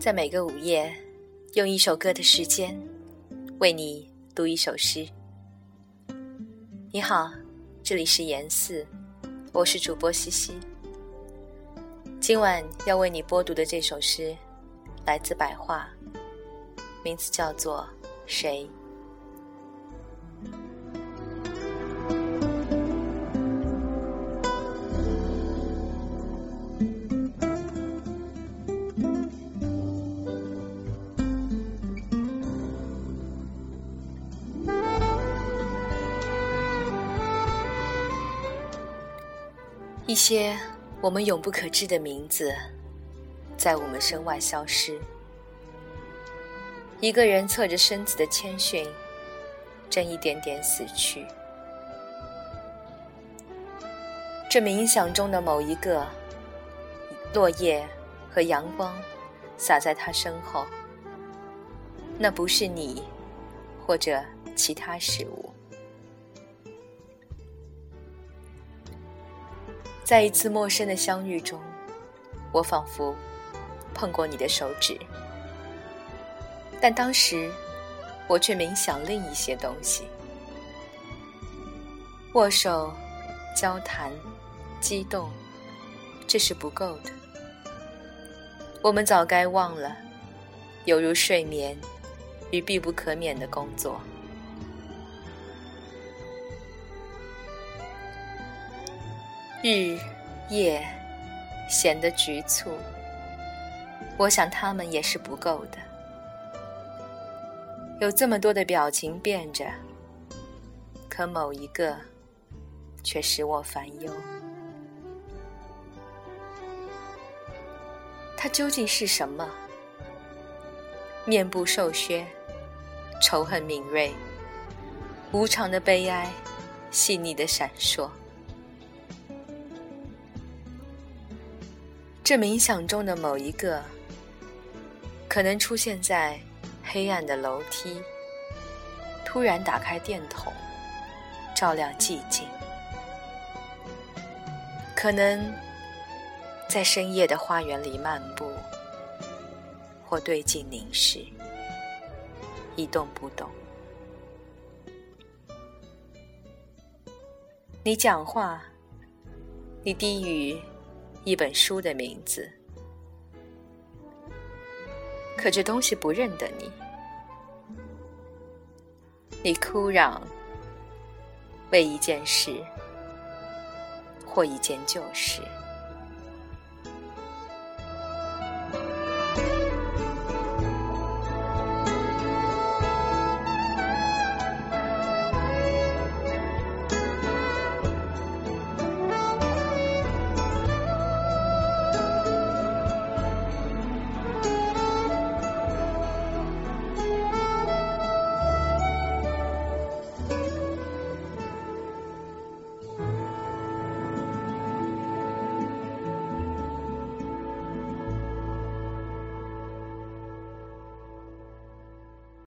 在每个午夜，用一首歌的时间，为你读一首诗。你好，这里是言四，我是主播西西。今晚要为你播读的这首诗，来自白话，名字叫做《谁》。一些我们永不可知的名字，在我们身外消失。一个人侧着身子的谦逊，正一点点死去。这冥想中的某一个落叶和阳光，洒在他身后。那不是你，或者其他事物。在一次陌生的相遇中，我仿佛碰过你的手指，但当时我却冥想另一些东西。握手、交谈、激动，这是不够的。我们早该忘了，犹如睡眠与必不可免的工作。日夜显得局促，我想他们也是不够的。有这么多的表情变着，可某一个却使我烦忧。他究竟是什么？面部瘦削，仇恨敏锐，无常的悲哀，细腻的闪烁。这冥想中的某一个，可能出现在黑暗的楼梯，突然打开电筒，照亮寂静；可能在深夜的花园里漫步，或对镜凝视，一动不动。你讲话，你低语。一本书的名字，可这东西不认得你。你哭嚷为一件事或一件旧事。